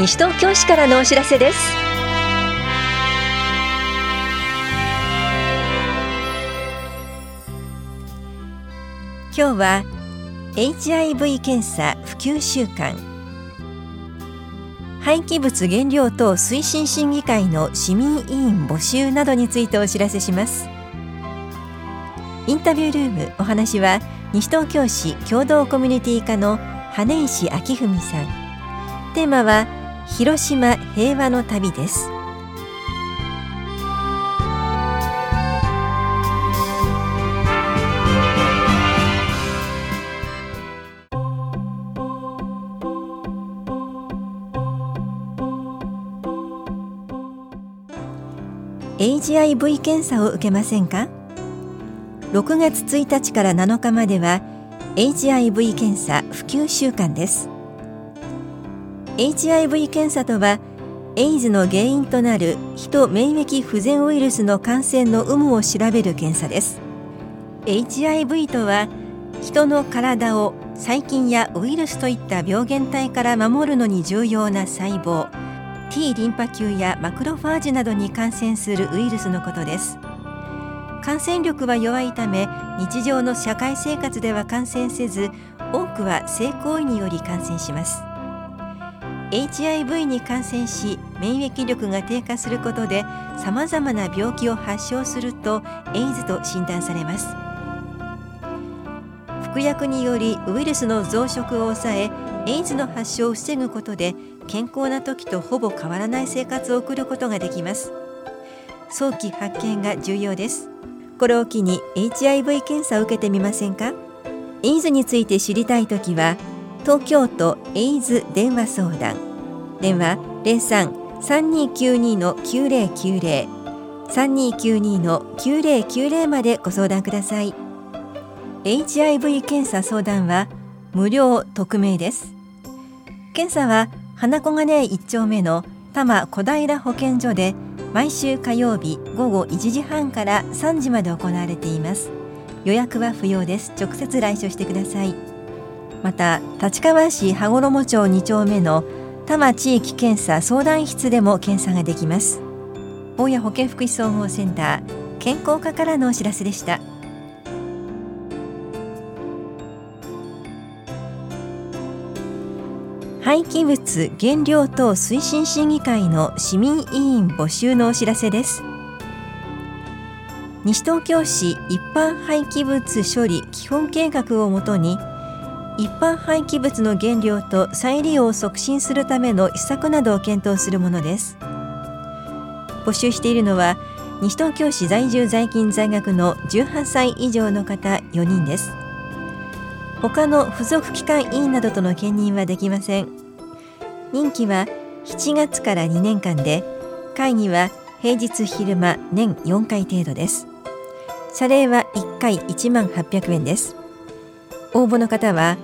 西東京市からのお知らせです。今日は HIV 検査普及週間。廃棄物原料等推進審議会の市民委員募集などについてお知らせします。インタビュールームお話は西東京市共同コミュニティ課の羽石明文さん。テーマは広島平和の旅です「HIV 検査を受けませんか?」6月1日から7日までは HIV 検査普及週間です HIV 検査とはエイズの原因となる人免疫不全ウイルスの感染の有無を調べる検査です。HIV とは人の体を細菌やウイルスといった病原体から守るのに重要な細胞 T リンパ球やマクロファージなどに感染するウイルスのことです。感染力は弱いため日常の社会生活では感染せず多くは性行為により感染します。HIV に感染し免疫力が低下することでさまざまな病気を発症するとエイズと診断されます。服薬によりウイルスの増殖を抑えエイズの発症を防ぐことで健康な時とほぼ変わらない生活を送ることができます。早期発見が重要です。これを機に HIV 検査を受けてみませんか？エイズについて知りたいときは東京都エイズ電話相談。電話03-3292の9090 3292の9090までご相談ください。HIV 検査相談は無料匿名です。検査は花小金井1丁目の多摩小平保健所で毎週火曜日午後1時半から3時まで行われています。予約は不要です。直接来所してください。また立川市羽衣町2丁目の多摩地域検査相談室でも検査ができます。大谷保健福祉総合センター健康課からのお知らせでした。廃棄物原料等推進審議会の市民委員募集のお知らせです。西東京市一般廃棄物処理基本計画をもとに一般廃棄物の原料と再利用を促進するための施策などを検討するものです。募集しているのは西東京市在住在勤在学の18歳以上の方4人です。他の付属機関委員などとの兼任はできません。任期は7月から2年間で会議は平日昼間年4回程度です。謝礼は1回1万800円です。応募の方は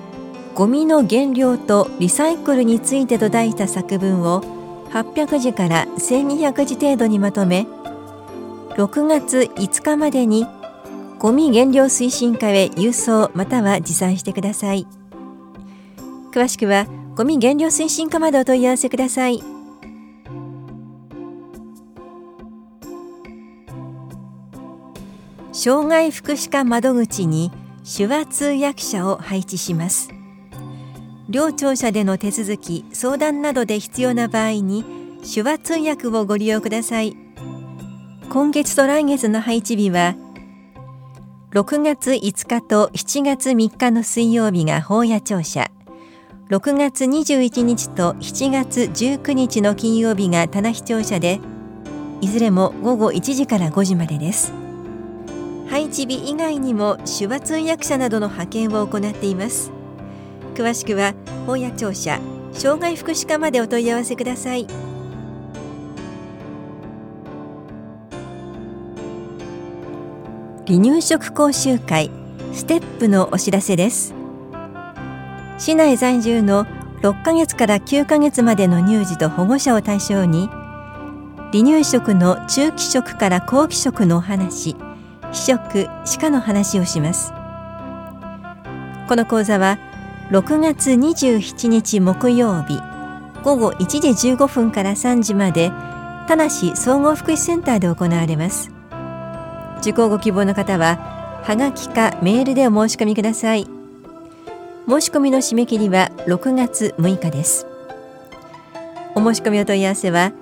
ゴミの原料とリサイクルについてと題した作文を800字から1200字程度にまとめ6月5日までにゴミ減量推進課へ郵送または持参してください。詳しくはゴミ減量推進課までお問い合わせください。障害福祉課窓口に手話通訳者を配置します。両庁舎での手続き相談などで必要な場合に手話通訳をご利用ください。今月と来月の配置日は6月5日と7月3日の水曜日が法屋庁舎。6月21日と7月19日の金曜日が棚視聴者でいずれも午後1時から5時までです。配置日以外にも手話通訳者などの派遣を行っています。詳しくは法屋庁舎障害福祉課までお問い合わせください。離乳食講習会ステップのお知らせです。市内在住の6ヶ月から9ヶ月までの乳児と保護者を対象に離乳食の中期食から後期食のお話。非食歯科の話をします。この講座は6月27日木曜日午後1時15分から3時まで田梨総合福祉センターで行われます。受講ご希望の方ははがきかメールでお申し込みください。申し込みの締め切りは6月6日です。お申し込みお問い合わせは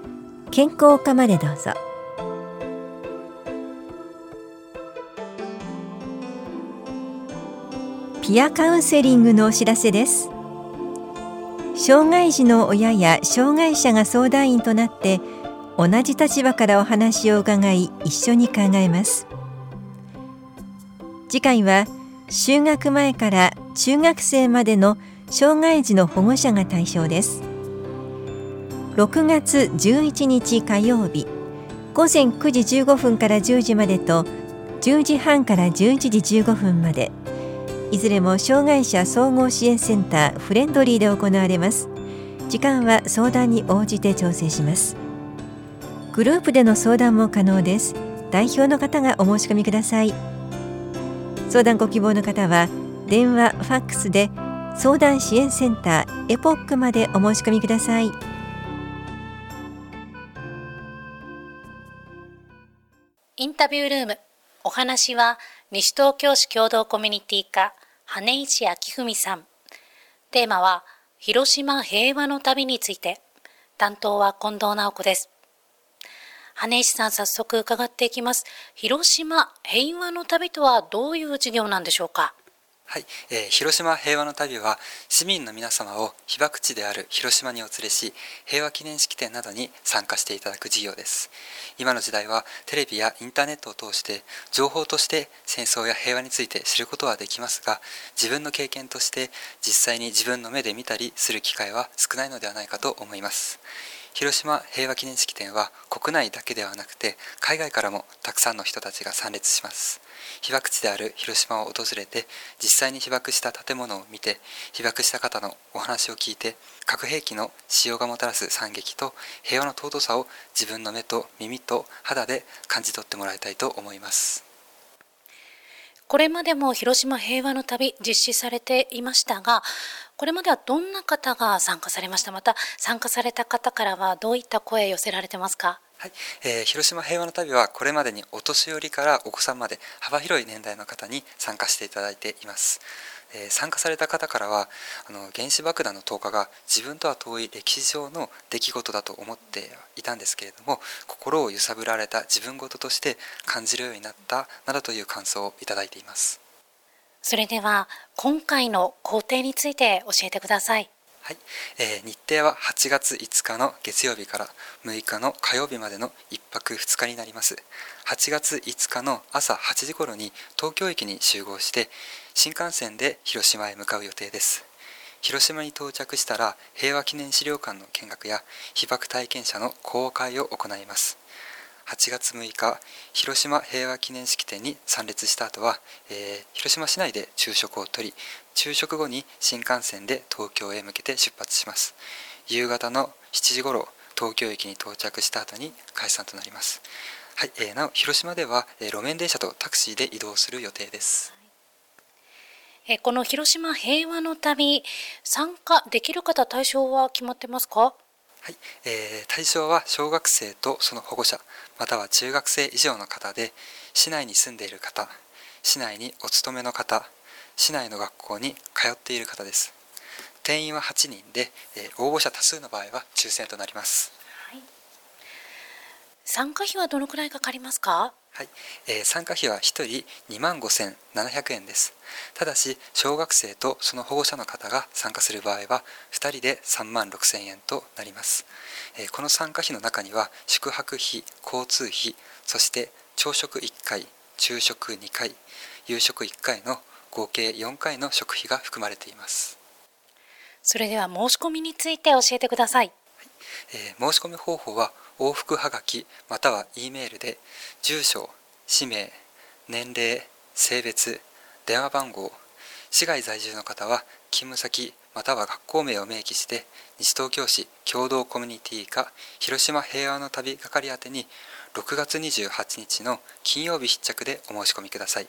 健康課までどうぞ。ピアカウンセリングのお知らせです。障害児の親や障害者が相談員となって同じ立場からお話を伺い一緒に考えます。次回は就学前から中学生までの障害児の保護者が対象です。6月11日火曜日午前9時15分から10時までと10時半から11時15分まで。いずれも障害者総合支援センターフレンドリーで行われます。時間は相談に応じて調整します。グループでの相談も可能です。代表の方がお申し込みください。相談ご希望の方は電話ファックスで相談支援センターエポックまでお申し込みください。インタビュールーム。お話は西東京市共同コミュニティ課羽石明文さん。テーマは広島平和の旅について。担当は近藤直子です。羽石さん早速伺っていきます。広島平和の旅とはどういう授業なんでしょうか？はい、えー、広島平和の旅は市民の皆様を被爆地である広島にお連れし平和記念式典などに参加していただく事業です。今の時代はテレビやインターネットを通して情報として戦争や平和について知ることはできますが自分の経験として実際に自分の目で見たりする機会は少ないのではないかと思います。広島平和記念式典は国内だけではなくて海外からもたくさんの人たちが参列します。被爆地である広島を訪れて実際に被爆した建物を見て被爆した方のお話を聞いて核兵器の使用がもたらす惨劇と平和の尊さを自分の目と耳と肌で感じ取ってもらいたいと思います。これまでも広島平和の旅実施されていましたがこれまではどんな方が参加されました？また参加された方からはどういった声寄せられてますか？はい。えー、広島平和の旅はこれまでにお年寄りからお子さんまで幅広い年代の方に参加していただいています、えー、参加された方からはあの原子爆弾の投下が自分とは遠い歴史上の出来事だと思っていたんですけれども心を揺さぶられた自分事として感じるようになったなどという感想をいただいています。それでは今回の工程について教えてください。はい、えー、日程は8月5日の月曜日から6日の火曜日までの1泊2日になります。8月5日の朝8時頃に東京駅に集合して新幹線で広島へ向かう予定です。広島に到着したら平和記念資料館の見学や被爆体験者の公開を行います。8月6日広島平和記念式典に参列した後は、えー、広島市内で昼食をとり昼食後に新幹線で東京へ向けて出発します。夕方の7時頃東京駅に到着した後に解散となります。はい、えー、なお広島では、えー、路面電車とタクシーで移動する予定です。えこの広島平和の旅参加できる方対象は決まってますか？はい、えー、対象は小学生とその保護者または中学生以上の方で市内に住んでいる方市内にお勤めの方市内の学校に通っている方です。定員は8人で、えー、応募者多数の場合は抽選となります、はい、参加費はどのくらいかかりますか？はい、えー、参加費は1人2万5700円です。ただし、小学生とその保護者の方が参加する場合は、2人で3万6000円となります。えー、この参加費の中には、宿泊費、交通費、そして朝食1回、昼食2回、夕食1回の合計4回の食費が含まれています。それでは申し込みについて教えてください。えー、申し込み方法は往復はがきまたは E メールで住所氏名年齢性別電話番号市外在住の方は勤務先または学校名を明記して西東京市共同コミュニティ課広島平和の旅係宛に6月28日の金曜日必着でお申し込みください。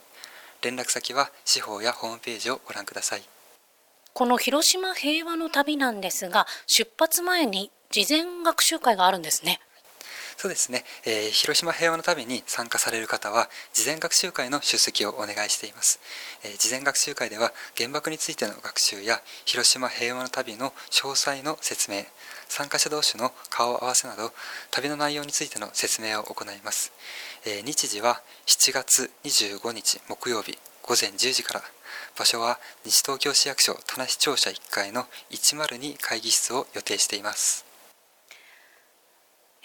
連絡先は司法やホームページをご覧ください。この広島平和の旅なんですが出発前に事前学習会があるんですね。そうですね、えー、広島平和の旅に参加される方は事前学習会の出席をお願いしています、えー、事前学習会では原爆についての学習や広島平和の旅の詳細の説明参加者同士の顔合わせなど旅の内容についての説明を行います、えー、日時は7月25日木曜日午前10時から。場所は西東京市役所田無庁舎1階の102会議室を予定しています。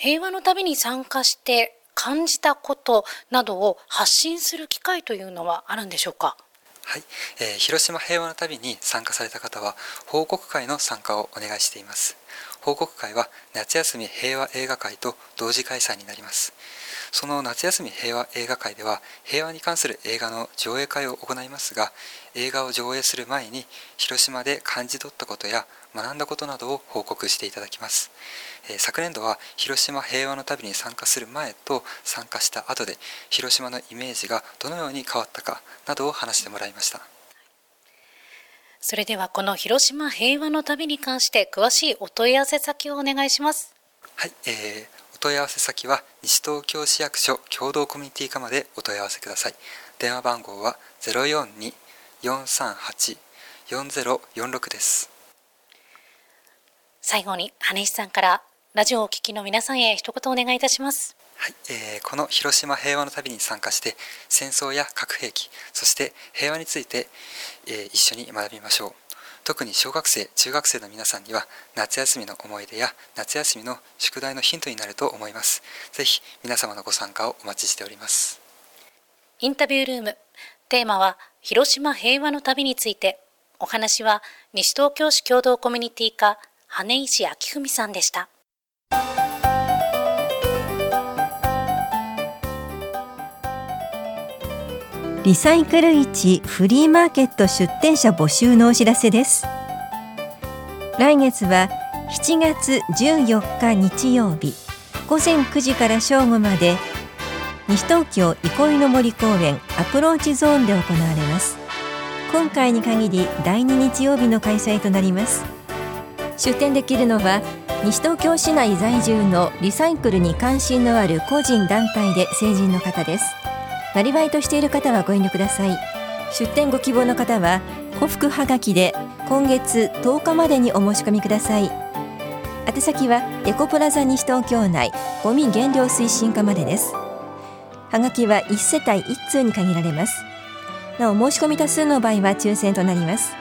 平和の旅に参加して感じたことなどを発信する機会というのはあるんでしょうか？はい、えー、広島平和の旅に参加された方は報告会の参加をお願いしています。報告会は夏休み平和映画会と同時開催になります。その夏休み平和映画会では平和に関する映画の上映会を行いますが映画を上映する前に広島で感じ取ったことや学んだことなどを報告していただきます、えー、昨年度は広島平和の旅に参加する前と参加した後で広島のイメージがどのように変わったかなどを話してもらいました。それではこの広島平和の旅に関して詳しいお問い合わせ先をお願いします。はい、えー、お問い合わせ先は西東京市役所共同コミュニティ課までお問い合わせください。電話番号は042-438-4046です最後に羽石さんからラジオをお聞きの皆さんへ一言お願いいたします。はい、えー、この広島平和の旅に参加して戦争や核兵器そして平和について、えー、一緒に学びましょう。特に小学生中学生の皆さんには夏休みの思い出や夏休みの宿題のヒントになると思います。ぜひ皆様のご参加をお待ちしております。インタビュールームテーマは広島平和の旅について。お話は西東京市共同コミュニティ課羽石明文さんでした。リサイクル市フリーマーケット出店者募集のお知らせです。来月は7月14日日曜日午前9時から正午まで西東京憩いの森公園アプローチゾーンで行われます。今回に限り第2日曜日の開催となります。出店できるのは西東京市内在住のリサイクルに関心のある個人団体で成人の方です。なりわいとしている方はご遠慮ください。出店ご希望の方は古福はがきで今月10日までにお申し込みください。宛先はエコプラザ西東京内ゴミ減量推進課までです。はがきは1世帯1通に限られます。なお申し込み多数の場合は抽選となります。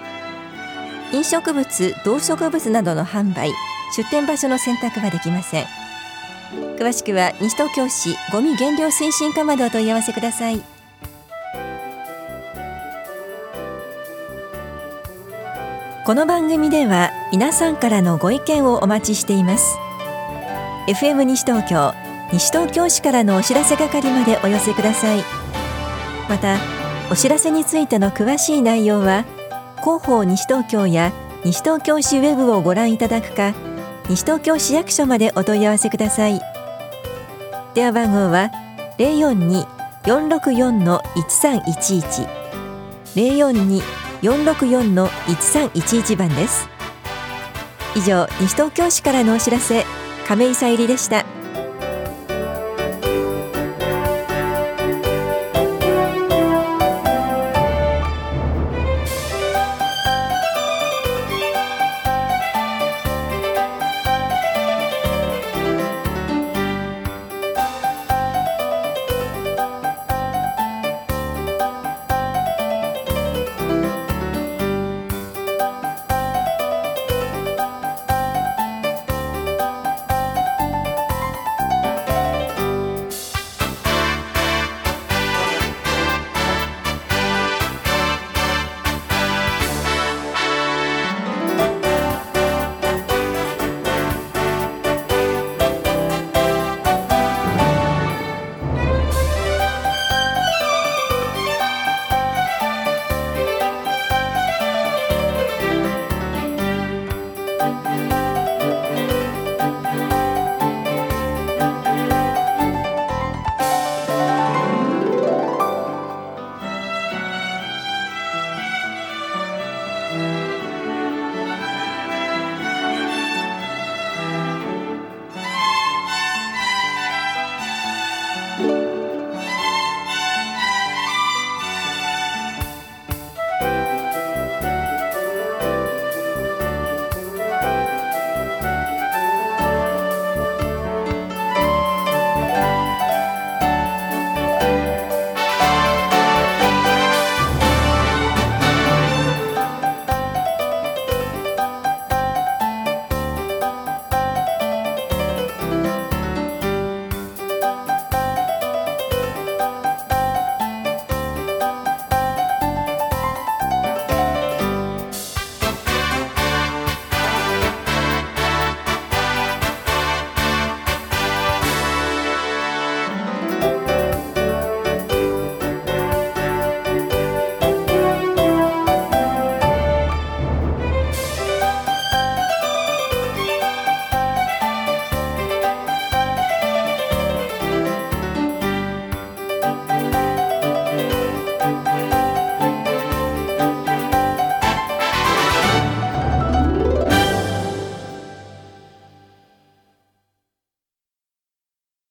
飲食物動植物などの販売出店場所の選択はできません。詳しくは西東京市ごみ減量推進課までお問い合わせください。この番組では皆さんからのご意見をお待ちしています。FM 西東京西東京市からのお知らせ係までお寄せください。またお知らせについての詳しい内容は広報西東京や西東京市ウェブをご覧いただくか西東京市役所までお問い合わせください。電話番号は042-464-1311 042-464-1311番です。以上西東京市からのお知らせ亀井さゆりでした。